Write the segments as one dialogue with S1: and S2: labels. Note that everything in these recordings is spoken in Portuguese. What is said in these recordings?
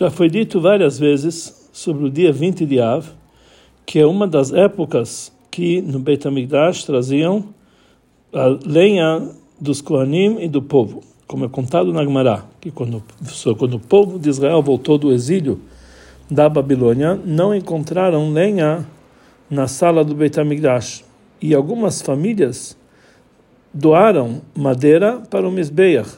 S1: Já foi dito várias vezes sobre o dia 20 de Av, que é uma das épocas que no Beit HaMikdash traziam a lenha dos Kohanim e do povo, como é contado na Gemara, que quando, quando o povo de Israel voltou do exílio da Babilônia, não encontraram lenha na sala do Beit HaMikdash, e algumas famílias doaram madeira para o Mizbeach,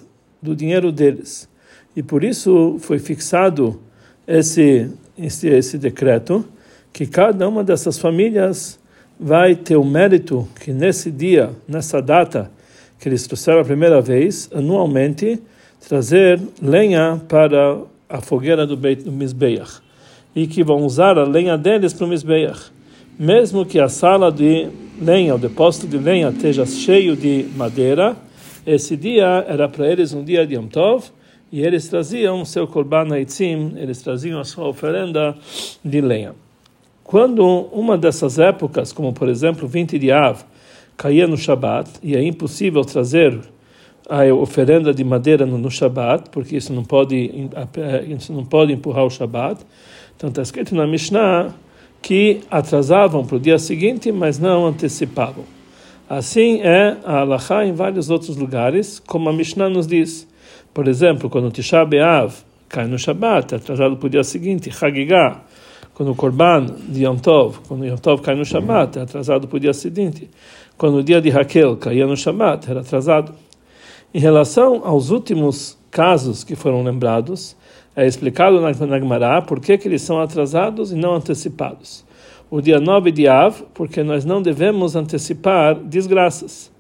S1: do dinheiro deles. E por isso foi fixado esse, esse, esse decreto, que cada uma dessas famílias vai ter o mérito que nesse dia, nessa data que eles trouxeram a primeira vez, anualmente, trazer lenha para a fogueira do, Beit, do. E que vão usar a lenha deles para o Mizbeach. Mesmo que a sala de lenha, o depósito de lenha, esteja cheio de madeira, esse dia era para eles um dia de Yom Tov, e eles traziam seu korban haitzim, eles traziam a sua oferenda de lenha. Quando uma dessas épocas, como por exemplo 20 de Av, caía no Shabat, e é impossível trazer a oferenda de madeira no, Shabat, porque isso não pode isso não pode empurrar o Shabat. Então está escrito na Mishnah que atrasavam para o dia seguinte, mas não antecipavam. Assim é a Halachá em vários outros lugares, como a Mishnah nos diz. Por exemplo, quando Tisha B'Av cai no Shabat, é atrasado para o dia seguinte, Hagigah, quando o Korban de Yom Tov, quando Yom Tov cai no Shabat, é atrasado para o dia seguinte. Quando o dia de Raquel caía no Shabat, era atrasado. Em relação aos últimos casos que foram lembrados, é explicado na, na Gemara por que, que eles são atrasados e não antecipados o dia 9 de Av, porque nós não devemos antecipar desgraças.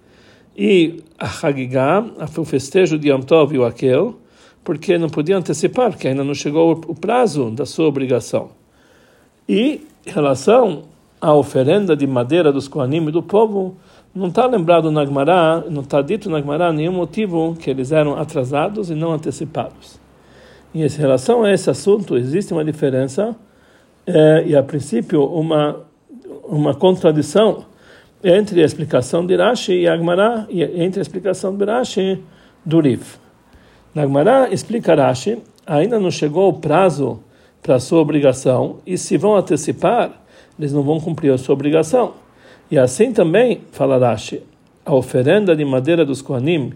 S1: E a Hagigah, o festejo de Yom Tov e o Akel, porque não podia antecipar, porque ainda não chegou o prazo da sua obrigação. E em relação à oferenda de madeira dos Kohanim e do povo, não está lembrado na Gemara, não está dito na Gemara nenhum motivo que eles eram atrasados e não antecipados. Em relação a esse assunto, existe uma diferença é, e a princípio uma uma contradição entre a explicação de Rashi e Agmará entre a explicação de Rashi do Rif. Agmará explica Rashi, ainda não chegou o prazo para a sua obrigação e se vão antecipar, eles não vão cumprir a sua obrigação. E assim também, fala Rashi, a oferenda de madeira dos Kohanim,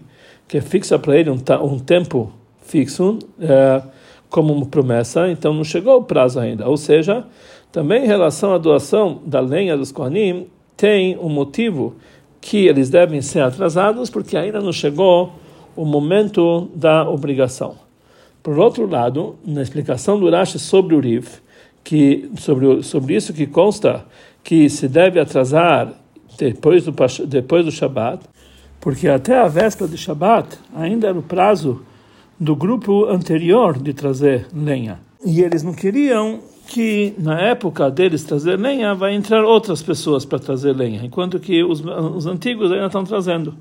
S1: que fixa para ele um, um tempo fixo, é, como uma promessa, então não chegou o prazo ainda. Ou seja, também em relação à doação da lenha dos Kohanim, tem um motivo que eles devem ser atrasados, porque ainda não chegou o momento da obrigação. Por outro lado, na explicação do Rashi sobre o Rif, que sobre, sobre isso que consta que se deve atrasar depois do, depois do Shabat, porque até a véspera de Shabat ainda era o prazo do grupo anterior de trazer lenha. E eles não queriam que na época deles trazer lenha vai entrar outras pessoas para trazer lenha, enquanto que os, os antigos ainda estão trazendo.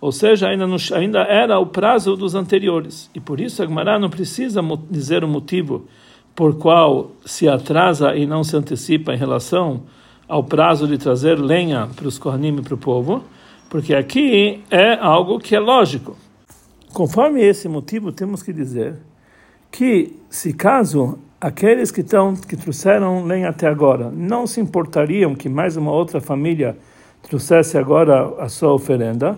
S1: Ou seja, ainda, não, ainda era o prazo dos anteriores. E por isso a não precisa dizer o motivo por qual se atrasa e não se antecipa em relação ao prazo de trazer lenha para os Kohanim e para o povo, porque aqui é algo que é lógico. Conforme esse motivo, temos que dizer que, se caso aqueles que que trouxeram lenha até agora não se importariam que mais uma outra família trouxesse agora a sua oferenda,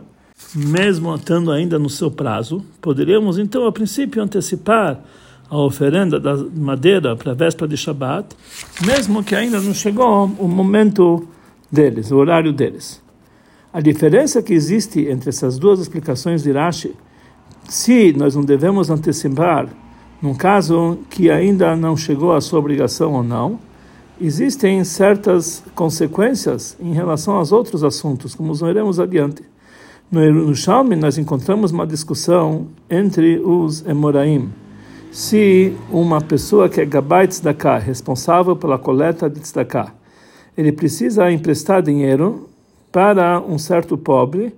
S1: mesmo estando ainda no seu prazo, poderíamos então a princípio antecipar a oferenda da madeira para a véspera de Shabat, mesmo que ainda não chegou o momento deles, o horário deles. A diferença que existe entre essas duas explicações de Rashi se nós não devemos antecipar, num caso que ainda não chegou à sua obrigação ou não, existem certas consequências em relação aos outros assuntos, como veremos adiante. No, Shalmi nós encontramos uma discussão entre os Emoraim. Se uma pessoa que é Gabait Tzedakah, responsável pela coleta de Tzedakah, ele precisa emprestar dinheiro para um certo pobre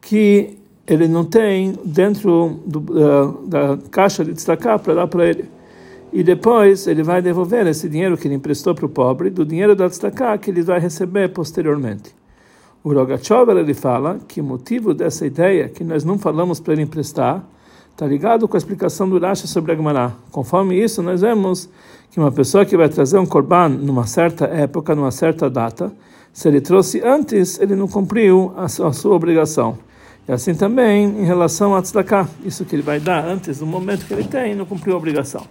S1: que ele não tem dentro do, uh, da caixa de destacar para dar para ele. E depois ele vai devolver esse dinheiro que ele emprestou para o pobre, do dinheiro da destacar que ele vai receber posteriormente. O Rogachover ele fala que o motivo dessa ideia que nós não falamos para ele emprestar Está ligado com a explicação do Rashi sobre a. Conforme isso, nós vemos que uma pessoa que vai trazer um korban numa certa época, numa certa data, se ele trouxe antes, ele não cumpriu a sua, a sua obrigação. E assim também em relação a tzedakah, isso que ele vai dar antes do momento que ele tem, não cumpriu a obrigação.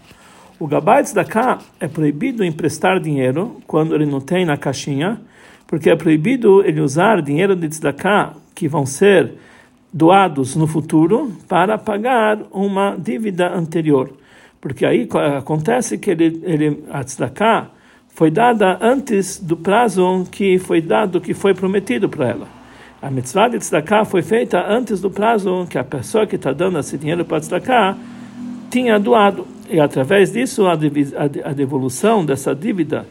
S1: O gabai tzedakah é proibido emprestar dinheiro quando ele não tem na caixinha, porque é proibido ele usar dinheiro de tzedakah que vão ser doados no futuro para pagar uma dívida anterior. Porque aí acontece que ele, ele a tzedakah foi dada antes do prazo que foi dado, que foi prometido para ela. A mitzvah de tzedakah foi feita antes do prazo que a pessoa que está dando esse dinheiro para tzedakah tinha doado. E através disso, a, devolução dessa dívida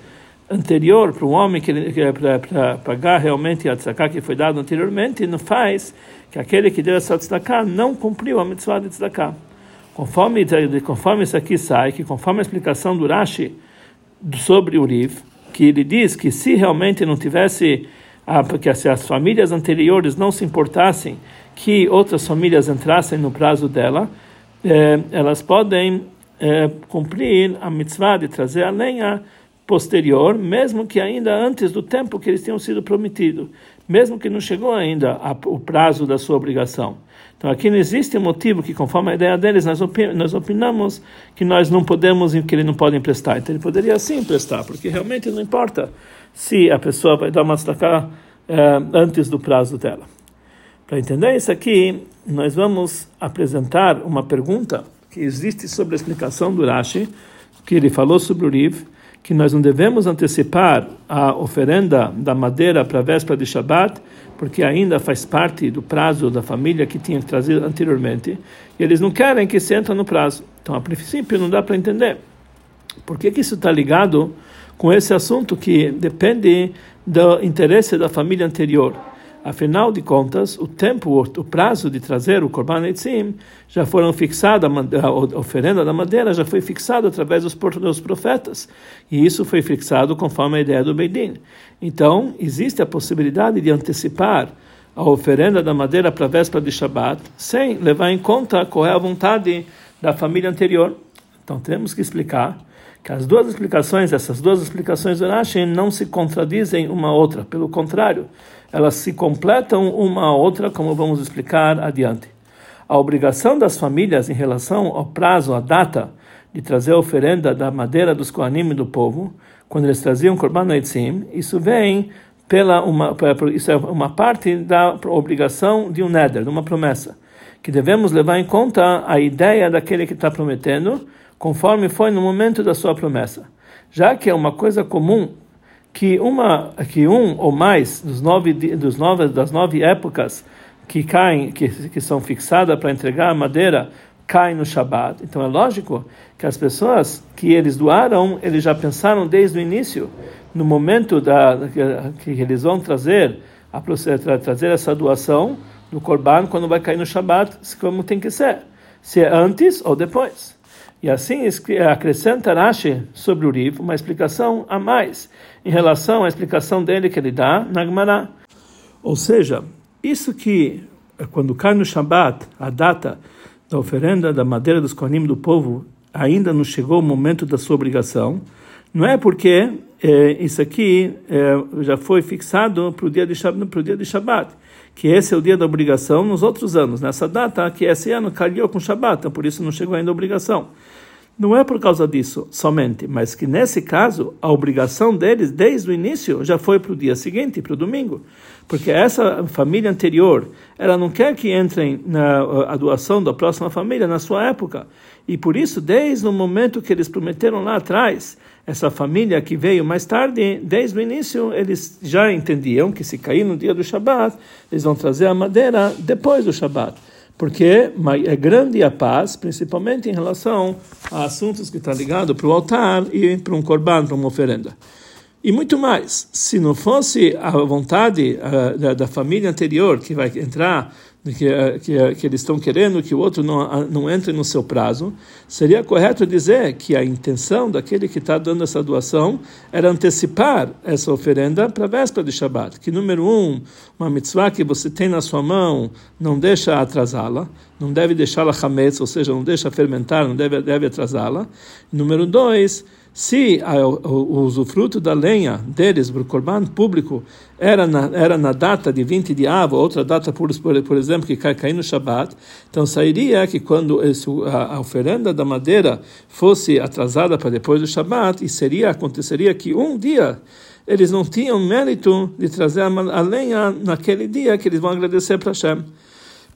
S1: anterior para o homem que, que é para pagar realmente a tzedakah que foi dado anteriormente, não faz que aquele que deu essa tzedakah não cumpriu a mitzvah de tzedakah. Conforme, conforme isso aqui sai, que conforme a explicação do Rashi sobre o Riv, que ele diz que se realmente não tivesse ah, porque se as famílias anteriores não se importassem que outras famílias entrassem no prazo dela, eh, elas podem eh, cumprir a mitzvah de trazer a lenha posterior, mesmo que ainda antes do tempo que eles tinham sido prometidos, mesmo que não chegou ainda a, o prazo da sua obrigação. Então aqui não existe motivo que, conforme a ideia deles, nós, nós opinamos que nós não podemos, que ele não pode emprestar. Então ele poderia sim emprestar, porque realmente não importa se a pessoa vai dar uma tzedakah eh, antes do prazo dela. Para entender isso aqui, nós vamos apresentar uma pergunta que existe sobre a explicação do Rashi, que ele falou sobre o Riv, que nós não devemos antecipar a oferenda da madeira para a véspera de Shabat, porque ainda faz parte do prazo da família que tinha trazido anteriormente, e eles não querem que se entre no prazo. Então, a princípio, não dá para entender. Por que, que isso está ligado com esse assunto que depende do interesse da família anterior. Afinal de contas, o tempo, o prazo de trazer o Korban Eitzim já foram fixado, a oferenda da madeira já foi fixado através dos, profetas. E isso foi fixado conforme a ideia do Beidin. Então, existe a possibilidade de antecipar a oferenda da madeira para a véspera de Shabat, sem levar em conta qual é a vontade da família anterior. Então, temos que explicar que as duas explicações, essas duas explicações do Rashi não se contradizem uma outra, pelo contrário, elas se completam uma a outra, como vamos explicar adiante. A obrigação das famílias em relação ao prazo, à data de trazer a oferenda da madeira dos Kohanim do povo, quando eles traziam Korban Eitzim, isso vem pela uma, isso é uma parte da obrigação de um neder, de uma promessa, que devemos levar em conta a ideia daquele que está prometendo, conforme foi no momento da sua promessa. Já que é uma coisa comum que uma que um ou mais dos nove dos nove das nove épocas que caem que, que são fixadas para entregar a madeira caem no Shabat. Então é lógico que as pessoas que eles doaram, eles já pensaram desde o início, no momento da que, eles vão trazer a trazer essa doação do Korban quando vai cair no Shabat, como tem que ser, se é antes ou depois. E assim acrescenta Rashi sobre o Riv uma explicação a mais em relação à explicação dele que ele dá na Gemara. Ou seja, isso que quando cai no Shabat, a data da oferenda da madeira dos Kohanim do povo ainda não chegou o momento da sua obrigação, não é porque é, isso aqui é, já foi fixado para o dia de o dia de Shabat, que esse é o dia da obrigação nos outros anos. Nessa data, que esse ano calhou com Shabat, então por isso não chegou ainda a obrigação. Não é por causa disso somente, mas que nesse caso a obrigação deles desde o início já foi para o dia seguinte, para o domingo, porque essa família anterior ela não quer que entrem na doação da próxima família na sua época. E por isso desde o momento que eles prometeram lá atrás essa família que veio mais tarde, desde o início eles já entendiam que se cair no dia do Shabat eles vão trazer a madeira depois do Shabat porque é grande a paz, principalmente em relação a assuntos que estão ligados para o altar e para um corban, para uma oferenda. E muito mais, se não fosse a vontade uh, da, da, família anterior que vai entrar, que, uh, que, uh, que, eles estão querendo que o outro não, não entre no seu prazo, seria correto dizer que a intenção daquele que está dando essa doação era antecipar essa oferenda para a véspera de Shabat. Que, número um, uma mitzvah que você tem na sua mão, não deixa atrasá-la, não deve deixá-la hametz, ou seja, não deixa fermentar, não deve, deve atrasá-la. Número dois, se a, o, o usufruto da lenha deles, para o corban público, era na, era na data de 20 de Av, outra data, por, por, por exemplo, que cai, cai no Shabat, então sairia que quando esse, a, a, oferenda da madeira fosse atrasada para depois do Shabat, e seria, aconteceria que um dia eles não tinham mérito de trazer a, a lenha naquele dia que eles vão agradecer para Hashem.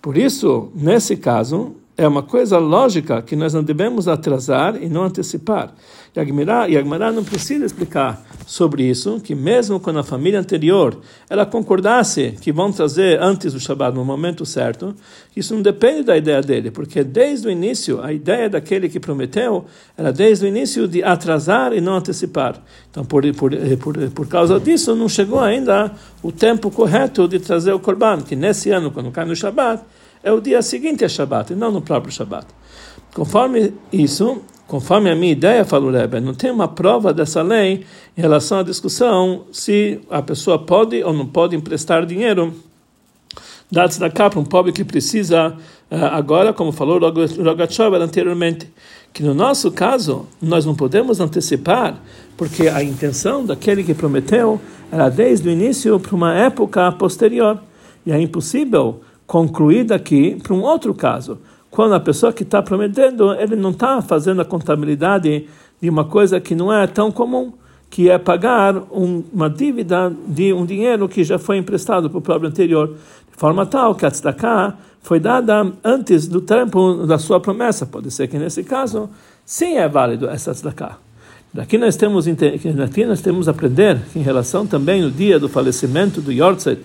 S1: Por isso, nesse caso, é uma coisa lógica que nós não devemos atrasar e não antecipar. E a Gemara não precisa explicar sobre isso, que mesmo quando a família anterior ela concordasse que vão trazer antes do Shabbat no momento certo, isso não depende da ideia dele, porque desde o início, a ideia daquele que prometeu era desde o início de atrasar e não antecipar. Então, por, por, por, por causa disso, não chegou ainda o tempo correto de trazer o Korban, que nesse ano, quando cai no Shabbat, é o dia seguinte a Shabbat, e não no próprio Shabbat. Conforme isso, conforme a minha ideia, falou Rebbe, não tem uma prova dessa lei em relação à discussão se a pessoa pode ou não pode emprestar dinheiro dados da capa, um pobre que precisa eh, agora, como falou Rogatchover anteriormente, que no nosso caso nós não podemos antecipar, porque a intenção daquele que prometeu era desde o início para uma época posterior, e é impossível concluir daqui para um outro caso quando a pessoa que está prometendo, ele não está fazendo a contabilidade de uma coisa que não é tão comum, que é pagar um, uma dívida de um dinheiro que já foi emprestado para o próprio anterior, de forma tal que a tzedakah foi dada antes do tempo da sua promessa. Pode ser que nesse caso, sim é válido essa tzedakah. Daqui nós temos daqui nós temos a aprender em relação também no dia do falecimento do Yortzeit,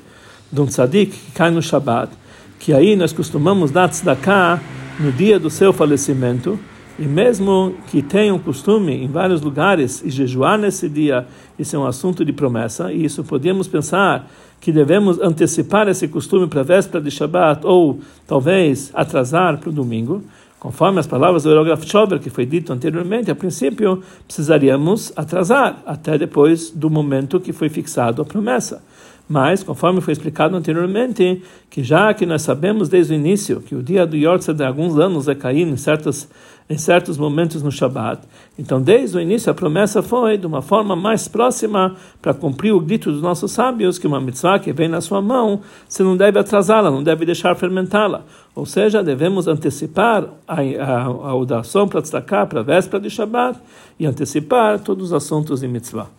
S1: de um tzadik que cai no Shabbat, que aí nós costumamos dar tzedakah no dia do seu falecimento, e mesmo que tenham costume em vários lugares e jejuar nesse dia, isso é um assunto de promessa, e isso podemos pensar que devemos antecipar esse costume para a véspera de Shabbat, ou talvez atrasar para o domingo. Conforme as palavras do Erograf Schober, que foi dito anteriormente, a princípio precisaríamos atrasar até depois do momento que foi fixado a promessa. Mas, conforme foi explicado anteriormente, que já que nós sabemos desde o início que o dia do Yortzeit de alguns anos é cair em certos, em certos momentos no Shabat, então desde o início a promessa foi de uma forma mais próxima para cumprir o dito dos nossos sábios que uma mitzvah que vem na sua mão, você não deve atrasá-la, não deve deixar fermentá-la. Ou seja, devemos antecipar a, a, a oração para destacar para a véspera de Shabat e antecipar todos os assuntos de mitzvah.